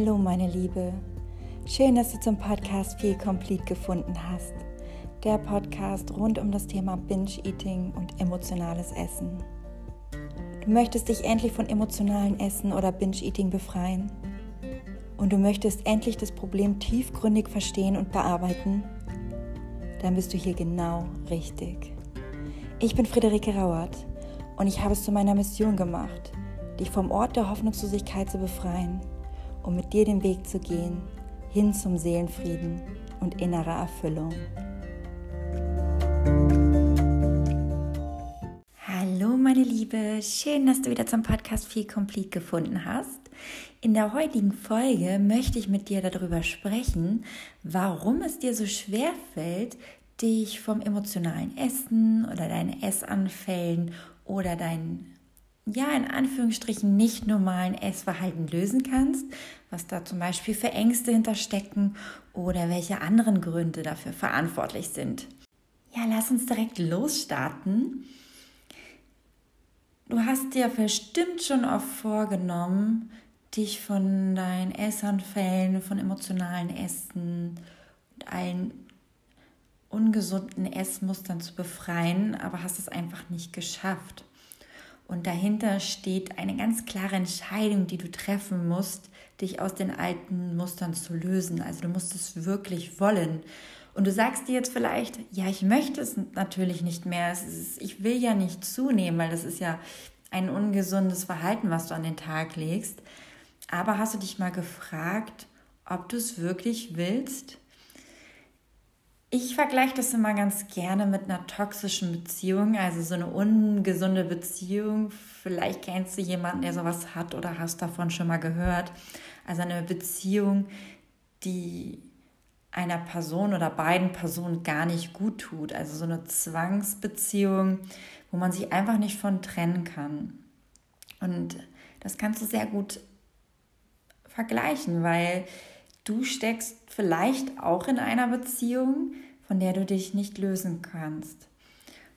Hallo meine Liebe, schön, dass du zum Podcast Feel Complete gefunden hast. Der Podcast rund um das Thema Binge-Eating und emotionales Essen. Du möchtest dich endlich von emotionalen Essen oder Binge-Eating befreien. Und du möchtest endlich das Problem tiefgründig verstehen und bearbeiten. Dann bist du hier genau richtig. Ich bin Friederike Rauert und ich habe es zu meiner Mission gemacht, dich vom Ort der Hoffnungslosigkeit zu befreien um mit dir den Weg zu gehen hin zum Seelenfrieden und innerer Erfüllung. Hallo meine Liebe, schön, dass du wieder zum Podcast Feel Complete gefunden hast. In der heutigen Folge möchte ich mit dir darüber sprechen, warum es dir so schwer fällt, dich vom emotionalen Essen oder deinen Essanfällen oder deinen ja, in Anführungsstrichen nicht normalen Essverhalten lösen kannst, was da zum Beispiel für Ängste hinterstecken oder welche anderen Gründe dafür verantwortlich sind. Ja, lass uns direkt losstarten. Du hast dir bestimmt schon oft vorgenommen, dich von deinen Essanfällen, von emotionalen Essen und allen ungesunden Essmustern zu befreien, aber hast es einfach nicht geschafft. Und dahinter steht eine ganz klare Entscheidung, die du treffen musst, dich aus den alten Mustern zu lösen. Also du musst es wirklich wollen. Und du sagst dir jetzt vielleicht, ja, ich möchte es natürlich nicht mehr. Ist, ich will ja nicht zunehmen, weil das ist ja ein ungesundes Verhalten, was du an den Tag legst. Aber hast du dich mal gefragt, ob du es wirklich willst? Ich vergleiche das immer ganz gerne mit einer toxischen Beziehung, also so eine ungesunde Beziehung. Vielleicht kennst du jemanden, der sowas hat oder hast davon schon mal gehört. Also eine Beziehung, die einer Person oder beiden Personen gar nicht gut tut. Also so eine Zwangsbeziehung, wo man sich einfach nicht von trennen kann. Und das kannst du sehr gut vergleichen, weil du steckst vielleicht auch in einer Beziehung, von der du dich nicht lösen kannst.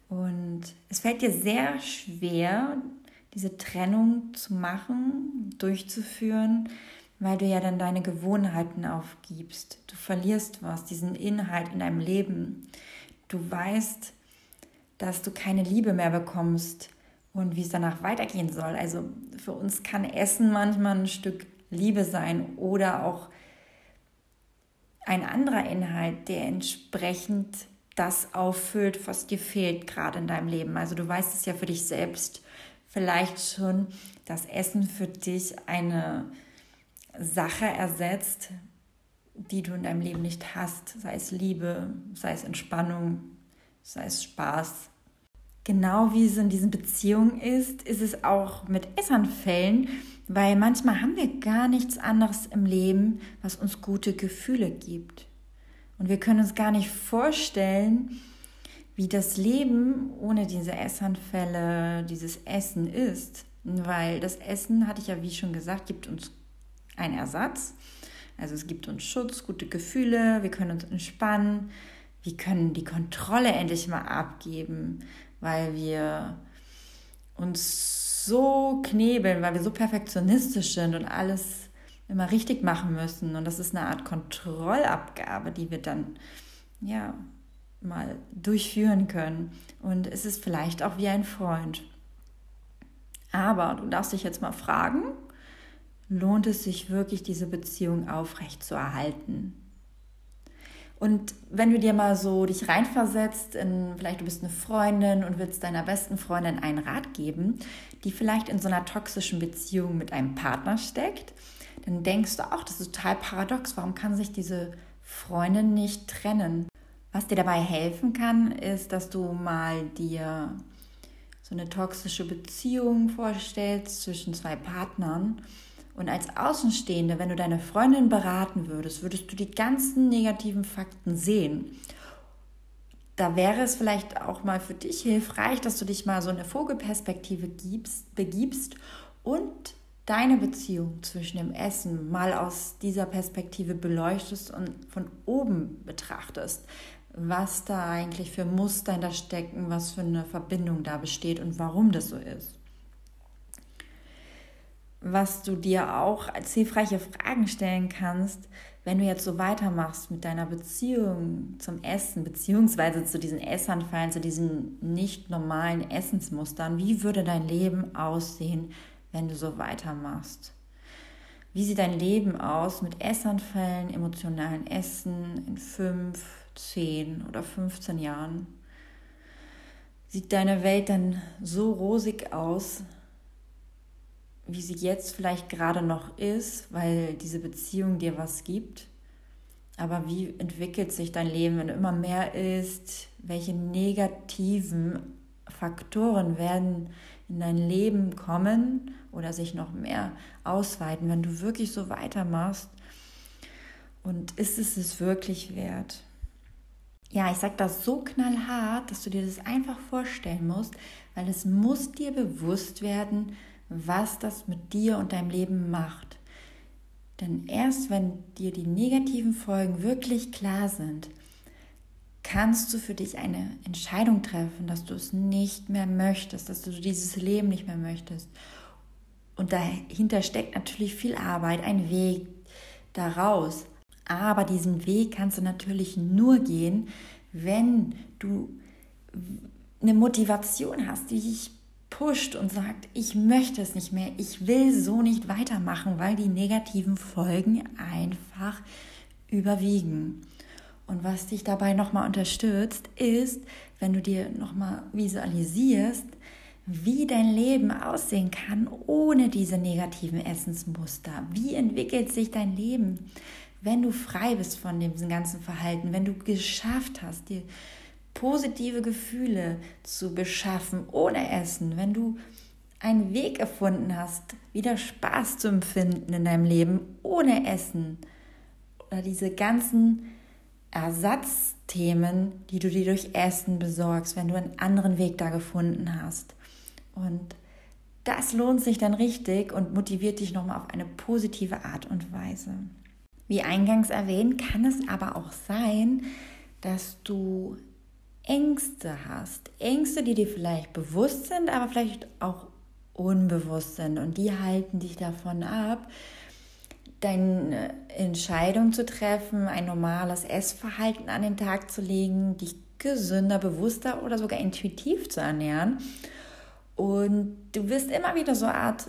Und es fällt dir sehr schwer, diese Trennung zu machen, durchzuführen, weil du ja dann deine Gewohnheiten aufgibst. Du verlierst was, diesen Inhalt in deinem Leben. Du weißt, dass du keine Liebe mehr bekommst und wie es danach weitergehen soll. Also für uns kann Essen manchmal ein Stück Liebe sein oder auch ein anderer Inhalt, der entsprechend das auffüllt, was dir fehlt gerade in deinem Leben. Also du weißt es ja für dich selbst vielleicht schon, dass Essen für dich eine Sache ersetzt, die du in deinem Leben nicht hast, sei es Liebe, sei es Entspannung, sei es Spaß. Genau wie es in diesen Beziehungen ist, ist es auch mit Essanfällen, weil manchmal haben wir gar nichts anderes im Leben, was uns gute Gefühle gibt. Und wir können uns gar nicht vorstellen, wie das Leben ohne diese Essanfälle, dieses Essen ist. Weil das Essen, hatte ich ja wie schon gesagt, gibt uns einen Ersatz. Also es gibt uns Schutz, gute Gefühle, wir können uns entspannen, wir können die Kontrolle endlich mal abgeben, weil wir uns so knebeln, weil wir so perfektionistisch sind und alles immer richtig machen müssen. Und das ist eine Art Kontrollabgabe, die wir dann ja mal durchführen können. Und es ist vielleicht auch wie ein Freund. Aber du darfst dich jetzt mal fragen, lohnt es sich wirklich, diese Beziehung aufrecht zu erhalten? Und wenn du dir mal so dich reinversetzt, in, vielleicht du bist eine Freundin und willst deiner besten Freundin einen Rat geben, die vielleicht in so einer toxischen Beziehung mit einem Partner steckt, dann denkst du auch, das ist total paradox. Warum kann sich diese Freundin nicht trennen? Was dir dabei helfen kann, ist, dass du mal dir so eine toxische Beziehung vorstellst zwischen zwei Partnern und als Außenstehende, wenn du deine Freundin beraten würdest, würdest du die ganzen negativen Fakten sehen. Da wäre es vielleicht auch mal für dich hilfreich, dass du dich mal so eine Vogelperspektive gibst, begibst und deine Beziehung zwischen dem Essen mal aus dieser Perspektive beleuchtest und von oben betrachtest, was da eigentlich für Muster da stecken, was für eine Verbindung da besteht und warum das so ist. Was du dir auch als hilfreiche Fragen stellen kannst, wenn du jetzt so weitermachst mit deiner Beziehung zum Essen, beziehungsweise zu diesen Essanfallen, zu diesen nicht normalen Essensmustern, wie würde dein Leben aussehen, wenn du so weitermachst? Wie sieht dein Leben aus mit Essanfällen, emotionalen Essen in fünf, zehn oder 15 Jahren? Sieht deine Welt dann so rosig aus, wie sie jetzt vielleicht gerade noch ist, weil diese Beziehung dir was gibt. Aber wie entwickelt sich dein Leben, wenn immer mehr isst? Welche negativen Faktoren werden in dein Leben kommen oder sich noch mehr ausweiten, wenn du wirklich so weitermachst? Und ist es es wirklich wert? Ja, ich sage das so knallhart, dass du dir das einfach vorstellen musst, weil es muss dir bewusst werden, was das mit dir und deinem Leben macht. Denn erst wenn dir die negativen Folgen wirklich klar sind, kannst du für dich eine Entscheidung treffen, dass du es nicht mehr möchtest, dass du dieses Leben nicht mehr möchtest. Und dahinter steckt natürlich viel Arbeit, ein Weg daraus. Aber diesen Weg kannst du natürlich nur gehen, wenn du eine Motivation hast, die dich pusht und sagt, ich möchte es nicht mehr, ich will so nicht weitermachen, weil die negativen Folgen einfach überwiegen. Und was dich dabei nochmal unterstützt, ist, wenn du dir nochmal visualisierst, wie dein Leben aussehen kann ohne diese negativen Essensmuster. Wie entwickelt sich dein Leben, wenn du frei bist von diesem ganzen Verhalten, wenn du geschafft hast, dir positive Gefühle zu beschaffen ohne Essen, wenn du einen Weg erfunden hast, wieder Spaß zu empfinden in deinem Leben ohne Essen oder diese ganzen Ersatzthemen, die du dir durch Essen besorgst, wenn du einen anderen Weg da gefunden hast. Und das lohnt sich dann richtig und motiviert dich nochmal auf eine positive Art und Weise. Wie eingangs erwähnt, kann es aber auch sein, dass du Ängste hast. Ängste, die dir vielleicht bewusst sind, aber vielleicht auch unbewusst sind. Und die halten dich davon ab, deine Entscheidung zu treffen, ein normales Essverhalten an den Tag zu legen, dich gesünder, bewusster oder sogar intuitiv zu ernähren. Und du wirst immer wieder so eine Art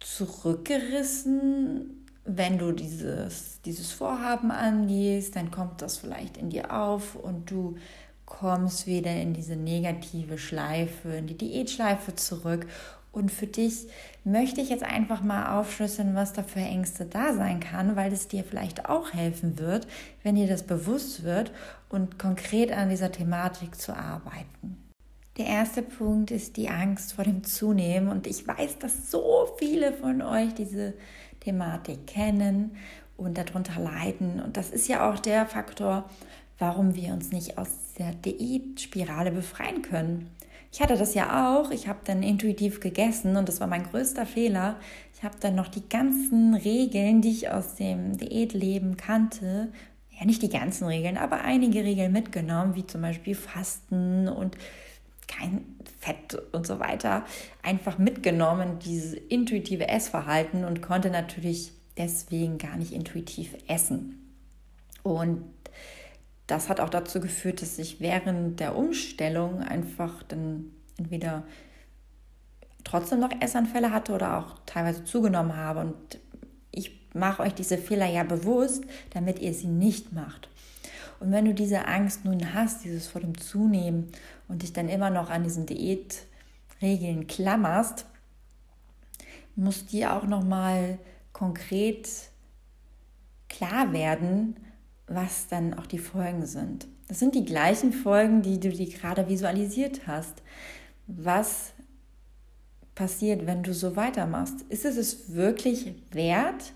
zurückgerissen, wenn du dieses, dieses Vorhaben angehst, dann kommt das vielleicht in dir auf und du kommst wieder in diese negative Schleife, in die Diätschleife zurück. Und für dich möchte ich jetzt einfach mal aufschlüsseln, was da für Ängste da sein kann, weil es dir vielleicht auch helfen wird, wenn dir das bewusst wird und konkret an dieser Thematik zu arbeiten. Der erste Punkt ist die Angst vor dem Zunehmen. Und ich weiß, dass so viele von euch diese Thematik kennen und darunter leiden. Und das ist ja auch der Faktor, warum wir uns nicht aus der Diätspirale befreien können. Ich hatte das ja auch. Ich habe dann intuitiv gegessen und das war mein größter Fehler. Ich habe dann noch die ganzen Regeln, die ich aus dem Diätleben kannte, ja nicht die ganzen Regeln, aber einige Regeln mitgenommen, wie zum Beispiel Fasten und kein Fett und so weiter, einfach mitgenommen, dieses intuitive Essverhalten und konnte natürlich deswegen gar nicht intuitiv essen. Und das hat auch dazu geführt, dass ich während der Umstellung einfach dann entweder trotzdem noch Essanfälle hatte oder auch teilweise zugenommen habe. Und ich mache euch diese Fehler ja bewusst, damit ihr sie nicht macht. Und wenn du diese Angst nun hast, dieses vor dem Zunehmen und dich dann immer noch an diesen Diätregeln klammerst, muss dir auch noch mal konkret klar werden, was dann auch die Folgen sind. Das sind die gleichen Folgen, die du dir gerade visualisiert hast. Was passiert, wenn du so weitermachst? Ist es es wirklich wert,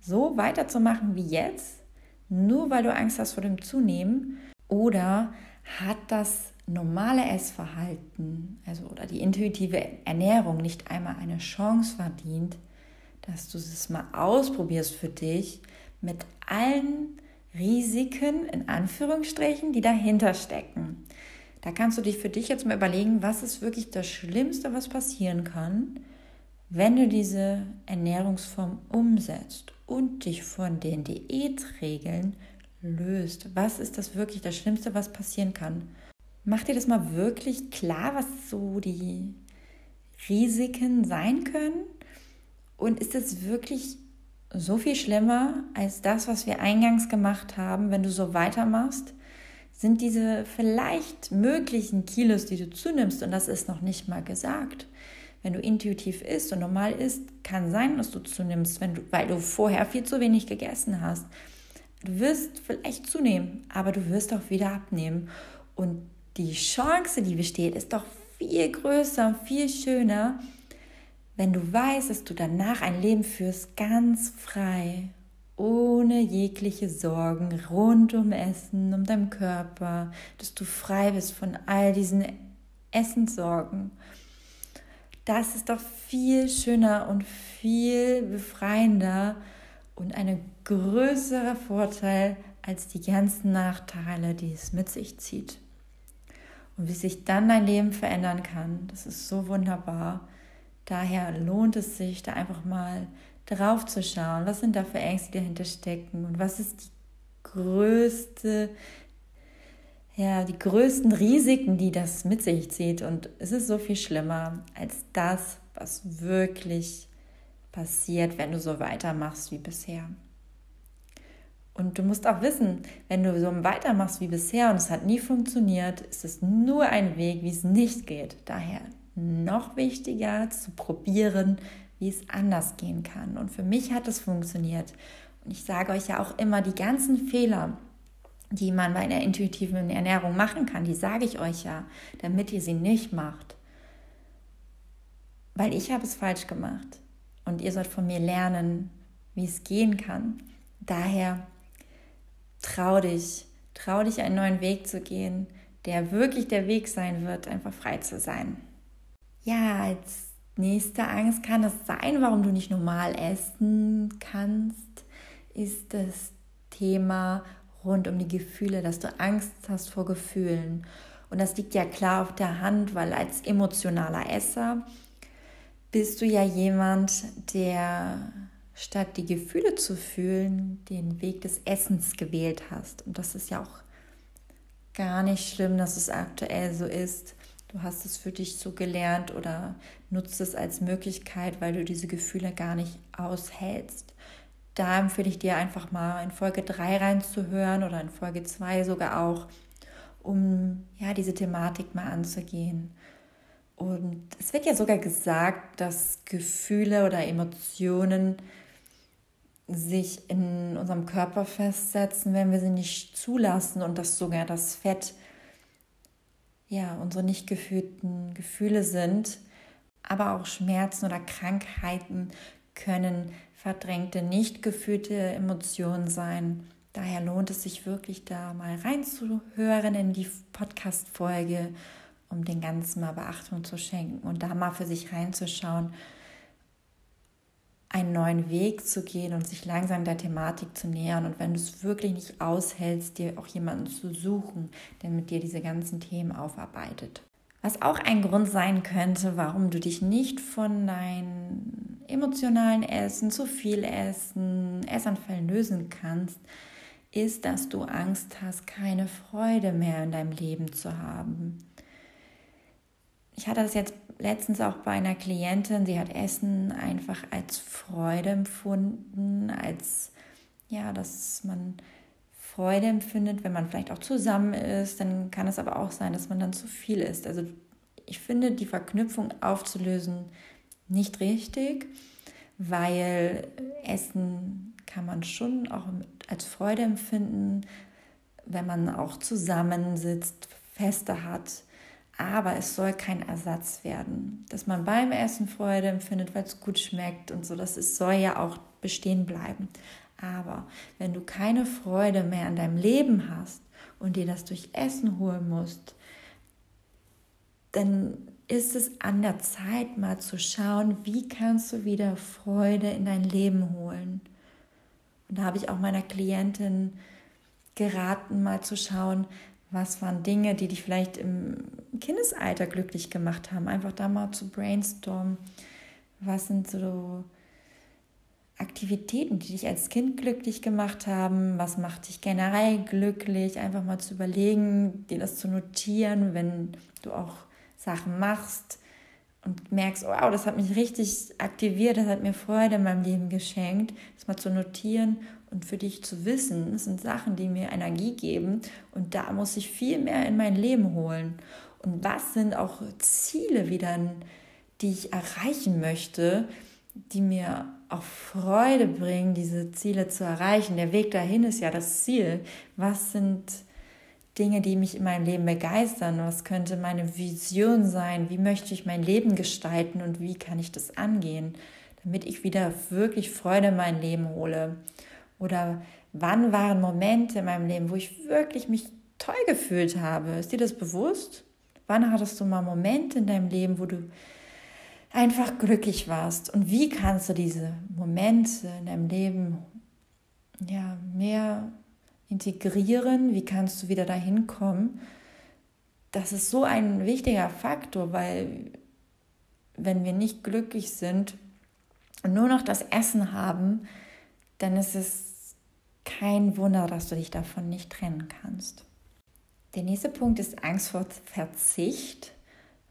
so weiterzumachen wie jetzt, nur weil du Angst hast vor dem Zunehmen? Oder hat das normale Essverhalten, also oder die intuitive Ernährung nicht einmal eine Chance verdient, dass du es mal ausprobierst für dich mit allen Risiken in Anführungsstrichen, die dahinter stecken. Da kannst du dich für dich jetzt mal überlegen, was ist wirklich das Schlimmste, was passieren kann, wenn du diese Ernährungsform umsetzt und dich von den Diätregeln löst, was ist das wirklich das Schlimmste, was passieren kann? Mach dir das mal wirklich klar, was so die Risiken sein können? Und ist es wirklich so viel schlimmer als das, was wir eingangs gemacht haben, wenn du so weitermachst? Sind diese vielleicht möglichen Kilos, die du zunimmst, und das ist noch nicht mal gesagt, wenn du intuitiv isst und normal isst, kann sein, dass du zunimmst, wenn du, weil du vorher viel zu wenig gegessen hast. Du wirst vielleicht zunehmen, aber du wirst auch wieder abnehmen. Und die Chance, die besteht, ist doch viel größer, viel schöner, wenn du weißt, dass du danach ein Leben führst, ganz frei, ohne jegliche Sorgen rund um Essen, um deinen Körper, dass du frei bist von all diesen Essenssorgen. Das ist doch viel schöner und viel befreiender und ein größerer Vorteil als die ganzen Nachteile, die es mit sich zieht. Und wie sich dann dein Leben verändern kann, das ist so wunderbar. Daher lohnt es sich, da einfach mal drauf zu schauen, was sind da für Ängste, die dahinter stecken und was ist die größte, ja, die größten Risiken, die das mit sich zieht. Und es ist so viel schlimmer als das, was wirklich passiert, wenn du so weitermachst wie bisher. Und du musst auch wissen, wenn du so weitermachst wie bisher und es hat nie funktioniert, ist es nur ein Weg, wie es nicht geht. Daher noch wichtiger zu probieren, wie es anders gehen kann. Und für mich hat es funktioniert. Und ich sage euch ja auch immer, die ganzen Fehler, die man bei einer intuitiven Ernährung machen kann, die sage ich euch ja, damit ihr sie nicht macht. Weil ich habe es falsch gemacht. Und ihr sollt von mir lernen, wie es gehen kann. Daher trau dich, trau dich einen neuen Weg zu gehen, der wirklich der Weg sein wird, einfach frei zu sein. Ja, als nächste Angst kann es sein, warum du nicht normal essen kannst, ist das Thema rund um die Gefühle, dass du Angst hast vor Gefühlen. Und das liegt ja klar auf der Hand, weil als emotionaler Esser bist du ja jemand, der statt die Gefühle zu fühlen, den Weg des Essens gewählt hast. Und das ist ja auch gar nicht schlimm, dass es aktuell so ist. Du hast es für dich so gelernt oder nutzt es als Möglichkeit, weil du diese Gefühle gar nicht aushältst. Da empfehle ich dir einfach mal in Folge 3 reinzuhören oder in Folge 2 sogar auch, um ja diese Thematik mal anzugehen. Und es wird ja sogar gesagt, dass Gefühle oder Emotionen sich in unserem Körper festsetzen, wenn wir sie nicht zulassen und dass sogar das Fett ja unsere nicht gefühlten Gefühle sind, aber auch Schmerzen oder Krankheiten können verdrängte, nicht gefühlte Emotionen sein. Daher lohnt es sich wirklich da mal reinzuhören in die Podcast-Folge, um den Ganzen mal Beachtung zu schenken und da mal für sich reinzuschauen, einen neuen Weg zu gehen und sich langsam der Thematik zu nähern. Und wenn du es wirklich nicht aushältst, dir auch jemanden zu suchen, der mit dir diese ganzen Themen aufarbeitet. Was auch ein Grund sein könnte, warum du dich nicht von deinen emotionalen Essen, zu viel Essen, Essanfällen lösen kannst, ist, dass du Angst hast, keine Freude mehr in deinem Leben zu haben. Ich hatte das jetzt letztens auch bei einer Klientin, sie hat Essen einfach als Freude empfunden, als ja, dass man Freude empfindet, wenn man vielleicht auch zusammen ist, dann kann es aber auch sein, dass man dann zu viel isst. Also ich finde die Verknüpfung aufzulösen nicht richtig, weil Essen kann man schon auch als Freude empfinden, wenn man auch zusammensitzt, Feste hat, aber es soll kein Ersatz werden. Dass man beim Essen Freude empfindet, weil es gut schmeckt und so, das ist, soll ja auch bestehen bleiben. Aber wenn du keine Freude mehr in deinem Leben hast und dir das durch Essen holen musst, dann ist es an der Zeit, mal zu schauen, wie kannst du wieder Freude in dein Leben holen. Und da habe ich auch meiner Klientin geraten, mal zu schauen, was waren Dinge, die dich vielleicht im Kindesalter glücklich gemacht haben. Einfach da mal zu brainstormen. Was sind so Aktivitäten, die dich als Kind glücklich gemacht haben? Was macht dich generell glücklich? Einfach mal zu überlegen, dir das zu notieren, wenn du auch Sachen machst und merkst, wow, das hat mich richtig aktiviert, das hat mir Freude in meinem Leben geschenkt, das mal zu notieren und für dich zu wissen, das sind Sachen, die mir Energie geben und da muss ich viel mehr in mein Leben holen. Und was sind auch Ziele wieder, die ich erreichen möchte, die mir auch Freude bringen, diese Ziele zu erreichen. Der Weg dahin ist ja das Ziel. Was sind Dinge, die mich in meinem Leben begeistern? Was könnte meine Vision sein? Wie möchte ich mein Leben gestalten und wie kann ich das angehen, damit ich wieder wirklich Freude in mein Leben hole? Oder wann waren Momente in meinem Leben, wo ich wirklich mich toll gefühlt habe? Ist dir das bewusst? Wann hattest du mal Momente in deinem Leben, wo du einfach glücklich warst? Und wie kannst du diese Momente in deinem Leben ja, mehr integrieren? Wie kannst du wieder dahin kommen? Das ist so ein wichtiger Faktor, weil wenn wir nicht glücklich sind und nur noch das Essen haben, dann ist es kein Wunder, dass du dich davon nicht trennen kannst. Der nächste Punkt ist Angst vor Verzicht.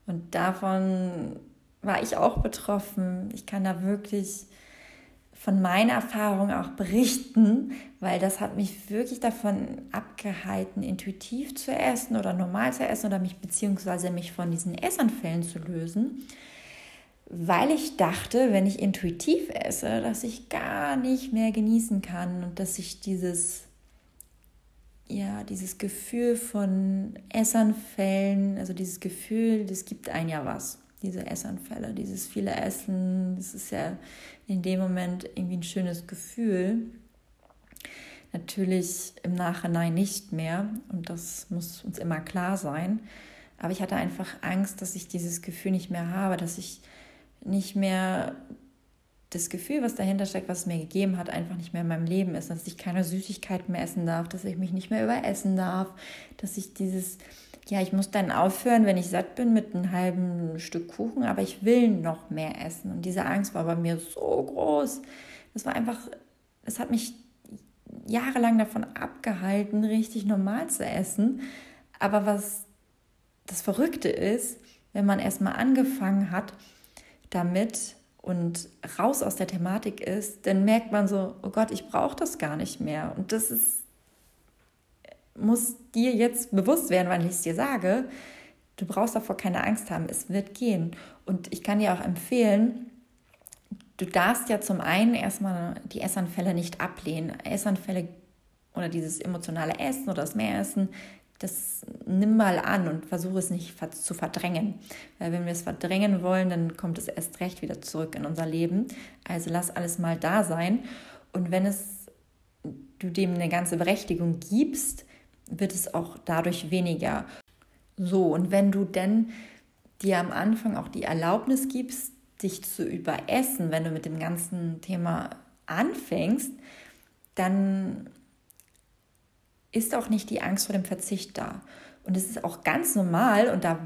Und davon war ich auch betroffen. Ich kann da wirklich von meiner Erfahrung auch berichten, weil das hat mich wirklich davon abgehalten, intuitiv zu essen oder normal zu essen oder mich beziehungsweise mich von diesen Essanfällen zu lösen, weil ich dachte, wenn ich intuitiv esse, dass ich gar nicht mehr genießen kann und dass ich dieses ja, dieses Gefühl von Essanfällen, also dieses Gefühl, das gibt ein ja was diese Essanfälle, dieses viele Essen, das ist ja in dem Moment irgendwie ein schönes Gefühl. Natürlich im Nachhinein nicht mehr und das muss uns immer klar sein. Aber ich hatte einfach Angst, dass ich dieses Gefühl nicht mehr habe, dass ich nicht mehr das Gefühl, was dahinter steckt, was es mir gegeben hat, einfach nicht mehr in meinem Leben ist, dass ich keine Süßigkeiten mehr essen darf, dass ich mich nicht mehr überessen darf, dass ich dieses ja, ich muss dann aufhören, wenn ich satt bin mit einem halben Stück Kuchen, aber ich will noch mehr essen. Und diese Angst war bei mir so groß. Das war einfach, es hat mich jahrelang davon abgehalten, richtig normal zu essen. Aber was das Verrückte ist, wenn man erstmal angefangen hat damit und raus aus der Thematik ist, dann merkt man so, oh Gott, ich brauche das gar nicht mehr. Und das ist muss dir jetzt bewusst werden, wann ich es dir sage. Du brauchst davor keine Angst haben, es wird gehen. Und ich kann dir auch empfehlen, du darfst ja zum einen erstmal die Essanfälle nicht ablehnen. Essanfälle oder dieses emotionale Essen oder das Mehressen, das nimm mal an und versuche es nicht zu verdrängen. Weil wenn wir es verdrängen wollen, dann kommt es erst recht wieder zurück in unser Leben. Also lass alles mal da sein. Und wenn es du dem eine ganze Berechtigung gibst, wird es auch dadurch weniger. So, und wenn du denn dir am Anfang auch die Erlaubnis gibst, dich zu überessen, wenn du mit dem ganzen Thema anfängst, dann ist auch nicht die Angst vor dem Verzicht da. Und es ist auch ganz normal und da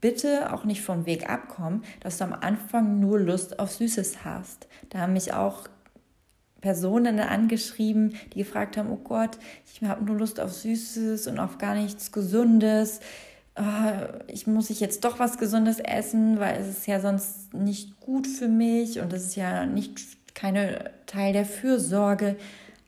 bitte auch nicht vom Weg abkommen, dass du am Anfang nur Lust auf Süßes hast. Da haben mich auch Personen angeschrieben, die gefragt haben, oh Gott, ich habe nur Lust auf Süßes und auf gar nichts Gesundes. Ah, ich muss ich jetzt doch was Gesundes essen, weil es ist ja sonst nicht gut für mich und es ist ja nicht keine Teil der Fürsorge.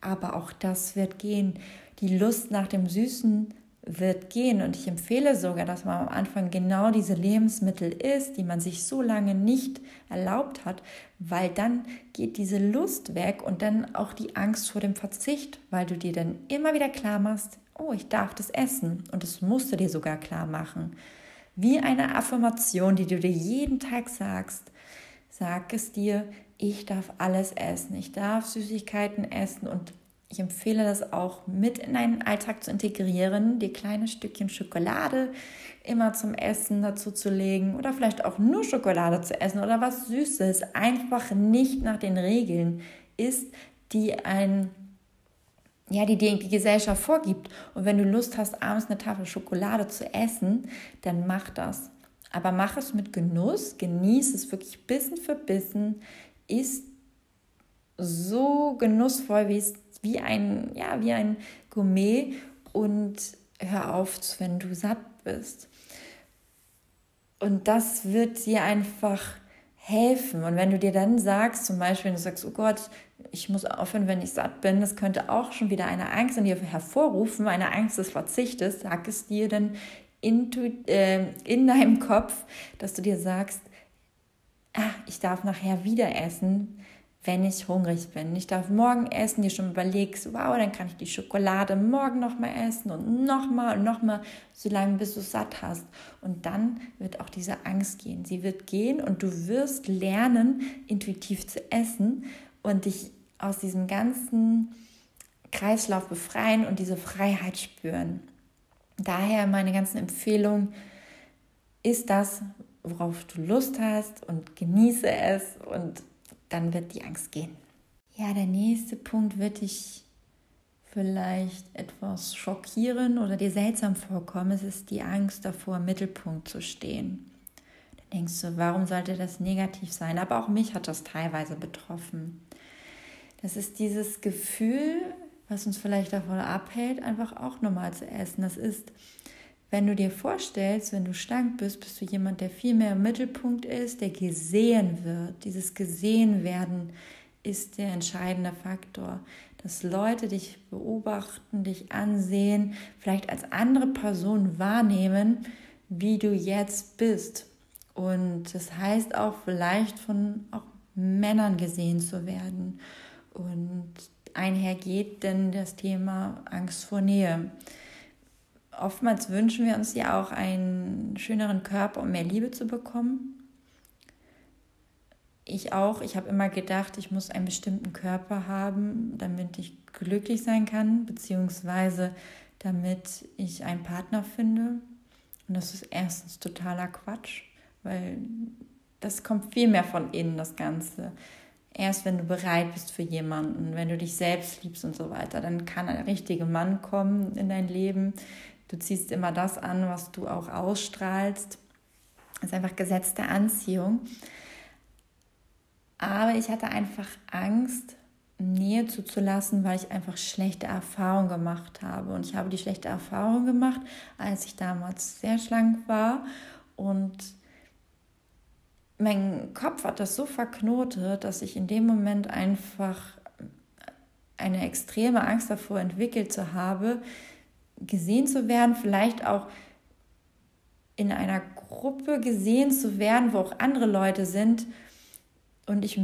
Aber auch das wird gehen. Die Lust nach dem Süßen wird gehen. Und ich empfehle sogar, dass man am Anfang genau diese Lebensmittel isst, die man sich so lange nicht erlaubt hat, weil dann geht diese Lust weg und dann auch die Angst vor dem Verzicht, weil du dir dann immer wieder klar machst, oh, ich darf das essen. Und das musst du dir sogar klar machen. Wie eine Affirmation, die du dir jeden Tag sagst. Sag es dir, ich darf alles essen. Ich darf Süßigkeiten essen und ich empfehle das auch mit in deinen Alltag zu integrieren, die kleine Stückchen Schokolade immer zum Essen dazu zu legen oder vielleicht auch nur Schokolade zu essen oder was Süßes, einfach nicht nach den Regeln ist, die ein ja, die die Gesellschaft vorgibt. Und wenn du Lust hast, abends eine Tafel Schokolade zu essen, dann mach das. Aber mach es mit Genuss, genieß es wirklich Bissen für Bissen, ist so genussvoll wie, es, wie, ein, ja, wie ein Gourmet und hör auf, wenn du satt bist. Und das wird dir einfach helfen. Und wenn du dir dann sagst, zum Beispiel, wenn du sagst, oh Gott, ich muss aufhören, wenn ich satt bin, das könnte auch schon wieder eine Angst in dir hervorrufen, eine Angst des Verzichtes, sag es dir dann in, äh, in deinem Kopf, dass du dir sagst, ah, ich darf nachher wieder essen, wenn ich hungrig bin. Ich darf morgen essen, dir schon überlegst, wow, dann kann ich die Schokolade morgen nochmal essen und nochmal und nochmal, solange bis du satt hast. Und dann wird auch diese Angst gehen. Sie wird gehen und du wirst lernen, intuitiv zu essen und dich aus diesem ganzen Kreislauf befreien und diese Freiheit spüren. Daher meine ganzen Empfehlungen ist das, worauf du Lust hast und genieße es und dann wird die Angst gehen. Ja, der nächste Punkt wird dich vielleicht etwas schockieren oder dir seltsam vorkommen. Es ist die Angst davor, im Mittelpunkt zu stehen. Dann denkst du, warum sollte das negativ sein? Aber auch mich hat das teilweise betroffen. Das ist dieses Gefühl, was uns vielleicht davon abhält, einfach auch normal zu essen. Das ist, wenn du dir vorstellst, wenn du schlank bist, bist du jemand, der viel mehr im Mittelpunkt ist, der gesehen wird. Dieses gesehen werden ist der entscheidende Faktor, dass Leute dich beobachten, dich ansehen, vielleicht als andere Person wahrnehmen, wie du jetzt bist. Und das heißt auch vielleicht von auch Männern gesehen zu werden. Und einhergeht denn das Thema Angst vor Nähe oftmals wünschen wir uns ja auch einen schöneren Körper, um mehr Liebe zu bekommen. Ich auch. Ich habe immer gedacht, ich muss einen bestimmten Körper haben, damit ich glücklich sein kann, beziehungsweise damit ich einen Partner finde. Und das ist erstens totaler Quatsch, weil das kommt viel mehr von innen, das Ganze. Erst wenn du bereit bist für jemanden, wenn du dich selbst liebst und so weiter, dann kann ein richtiger Mann kommen in dein Leben, Du ziehst immer das an, was du auch ausstrahlst. Das ist einfach Gesetz der Anziehung. Aber ich hatte einfach Angst, Nähe zuzulassen, weil ich einfach schlechte Erfahrungen gemacht habe. Und ich habe die schlechte Erfahrung gemacht, als ich damals sehr schlank war. Und mein Kopf hat das so verknotet, dass ich in dem Moment einfach eine extreme Angst davor entwickelt zu habe, gesehen zu werden, vielleicht auch in einer Gruppe gesehen zu werden, wo auch andere Leute sind. Und ich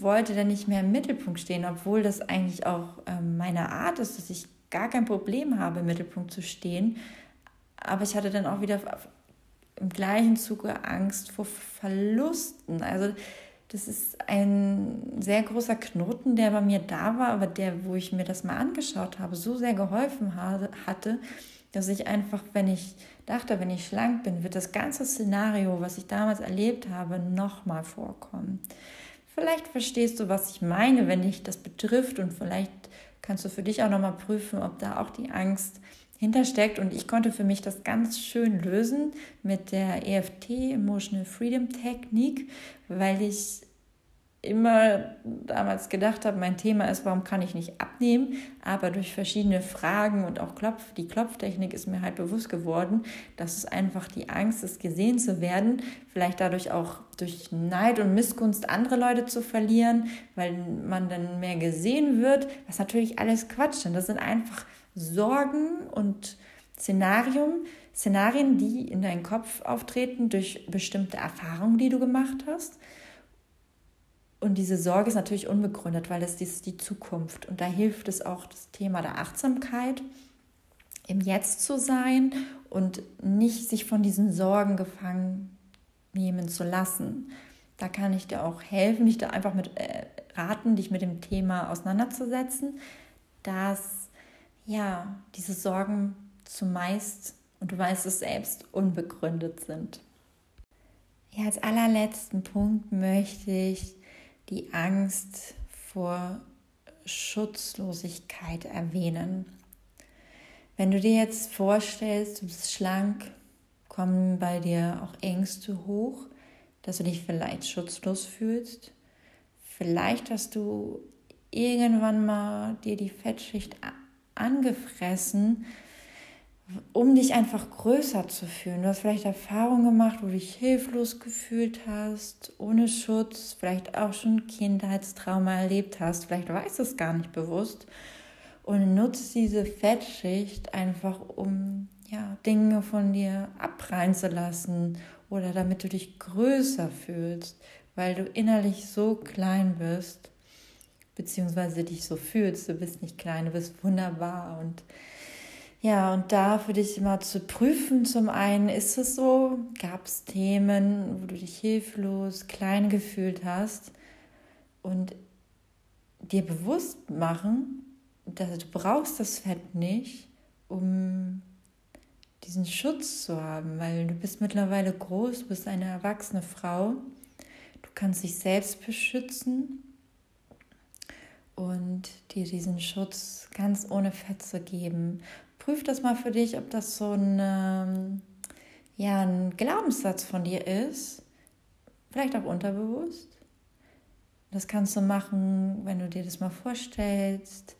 wollte dann nicht mehr im Mittelpunkt stehen, obwohl das eigentlich auch ähm, meine Art ist, dass ich gar kein Problem habe, im Mittelpunkt zu stehen. Aber ich hatte dann auch wieder im gleichen Zuge Angst vor Verlusten. Also das ist ein sehr großer Knoten, der bei mir da war, aber der, wo ich mir das mal angeschaut habe, so sehr geholfen hatte, dass ich einfach, wenn ich dachte, wenn ich schlank bin, wird das ganze Szenario, was ich damals erlebt habe, nochmal vorkommen. Vielleicht verstehst du, was ich meine, wenn dich das betrifft und vielleicht kannst du für dich auch nochmal prüfen, ob da auch die Angst hintersteckt. Und ich konnte für mich das ganz schön lösen mit der EFT, Emotional Freedom Technik, weil ich immer damals gedacht habe, mein Thema ist, warum kann ich nicht abnehmen? Aber durch verschiedene Fragen und auch Klopf, die Klopftechnik ist mir halt bewusst geworden, dass es einfach die Angst ist, gesehen zu werden, vielleicht dadurch auch durch Neid und Missgunst andere Leute zu verlieren, weil man dann mehr gesehen wird, was natürlich alles Quatsch sind. Das sind einfach Sorgen und Szenarien, Szenarien, die in deinen Kopf auftreten durch bestimmte Erfahrungen, die du gemacht hast. Und diese Sorge ist natürlich unbegründet, weil es ist die Zukunft. Und da hilft es auch das Thema der Achtsamkeit, im Jetzt zu sein und nicht sich von diesen Sorgen gefangen nehmen zu lassen. Da kann ich dir auch helfen, dich da einfach mit äh, raten, dich mit dem Thema auseinanderzusetzen, dass ja, diese Sorgen zumeist, und du weißt es selbst, unbegründet sind. Ja, als allerletzten Punkt möchte ich die Angst vor Schutzlosigkeit erwähnen. Wenn du dir jetzt vorstellst, du bist schlank, Kommen bei dir auch Ängste hoch, dass du dich vielleicht schutzlos fühlst? Vielleicht hast du irgendwann mal dir die Fettschicht angefressen, um dich einfach größer zu fühlen. Du hast vielleicht Erfahrungen gemacht, wo du dich hilflos gefühlt hast, ohne Schutz, vielleicht auch schon Kindheitstrauma erlebt hast, vielleicht weißt du es gar nicht bewusst und nutzt diese Fettschicht einfach, um ja, Dinge von dir abprallen zu lassen oder damit du dich größer fühlst, weil du innerlich so klein bist, beziehungsweise dich so fühlst. Du bist nicht klein, du bist wunderbar und ja, und da für dich mal zu prüfen, zum einen, ist es so, gab es Themen, wo du dich hilflos, klein gefühlt hast und dir bewusst machen, dass du brauchst das Fett nicht, um diesen Schutz zu haben, weil du bist mittlerweile groß, du bist eine erwachsene Frau, du kannst dich selbst beschützen und dir diesen Schutz ganz ohne Fett zu geben. Prüf das mal für dich, ob das so ein, ähm, ja, ein Glaubenssatz von dir ist, vielleicht auch unterbewusst. Das kannst du machen, wenn du dir das mal vorstellst,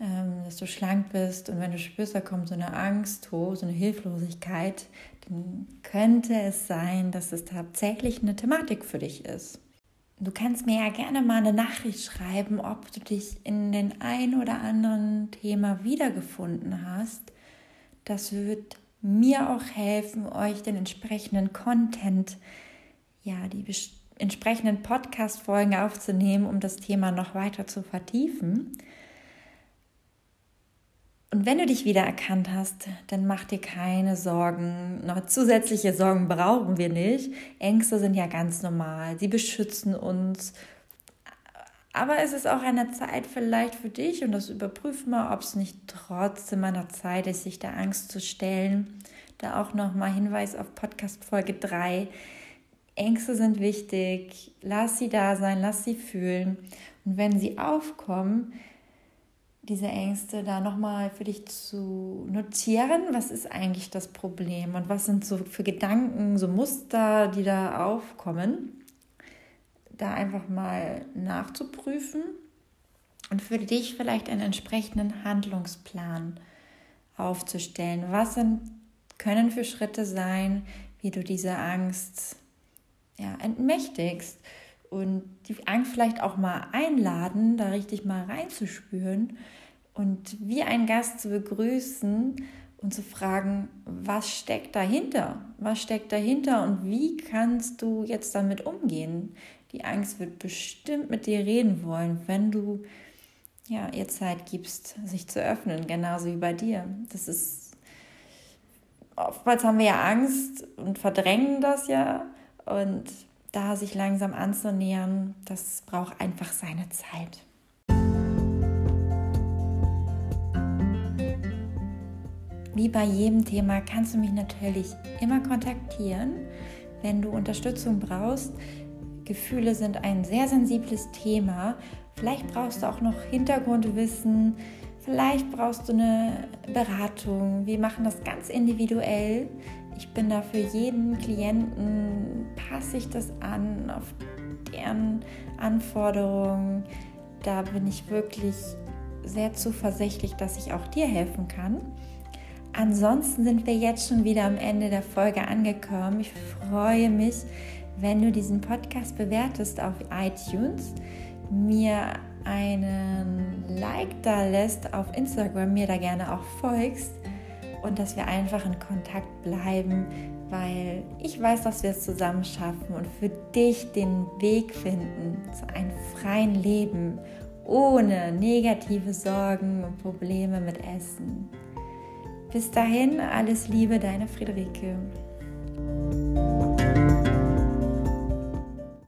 ähm, dass du schlank bist und wenn du spürst, da kommt so eine Angst hoch, so eine Hilflosigkeit, dann könnte es sein, dass es tatsächlich eine Thematik für dich ist. Du kannst mir ja gerne mal eine Nachricht schreiben, ob du dich in den ein oder anderen Thema wiedergefunden hast. Das wird mir auch helfen, euch den entsprechenden Content, ja, die entsprechenden Podcast-Folgen aufzunehmen, um das Thema noch weiter zu vertiefen. Und wenn du dich wiedererkannt hast, dann mach dir keine Sorgen. Noch zusätzliche Sorgen brauchen wir nicht. Ängste sind ja ganz normal. Sie beschützen uns. Aber es ist auch eine Zeit vielleicht für dich und das überprüf mal, ob es nicht trotzdem an der Zeit ist, sich der Angst zu stellen. Da auch nochmal Hinweis auf Podcast Folge 3. Ängste sind wichtig. Lass sie da sein, lass sie fühlen. Und wenn sie aufkommen, diese Ängste da nochmal für dich zu notieren, was ist eigentlich das Problem und was sind so für Gedanken, so Muster, die da aufkommen, da einfach mal nachzuprüfen und für dich vielleicht einen entsprechenden Handlungsplan aufzustellen. Was sind, können für Schritte sein, wie du diese Angst ja, entmächtigst? Und die Angst vielleicht auch mal einladen, da richtig mal reinzuspüren und wie ein Gast zu begrüßen und zu fragen, was steckt dahinter? Was steckt dahinter und wie kannst du jetzt damit umgehen? Die Angst wird bestimmt mit dir reden wollen, wenn du ja, ihr Zeit gibst, sich zu öffnen, genauso wie bei dir. Das ist oftmals haben wir ja Angst und verdrängen das ja und da sich langsam anzunähern, das braucht einfach seine Zeit. Wie bei jedem Thema kannst du mich natürlich immer kontaktieren, wenn du Unterstützung brauchst. Gefühle sind ein sehr sensibles Thema. Vielleicht brauchst du auch noch Hintergrundwissen. Vielleicht brauchst du eine Beratung. Wir machen das ganz individuell. Ich bin da für jeden Klienten, passe ich das an auf deren Anforderungen. Da bin ich wirklich sehr zuversichtlich, dass ich auch dir helfen kann. Ansonsten sind wir jetzt schon wieder am Ende der Folge angekommen. Ich freue mich, wenn du diesen Podcast bewertest auf iTunes, mir einen Like da lässt auf Instagram, mir da gerne auch folgst und dass wir einfach in Kontakt bleiben, weil ich weiß, dass wir es zusammen schaffen und für dich den Weg finden zu einem freien Leben ohne negative Sorgen und Probleme mit Essen. Bis dahin, alles Liebe, deine Friederike.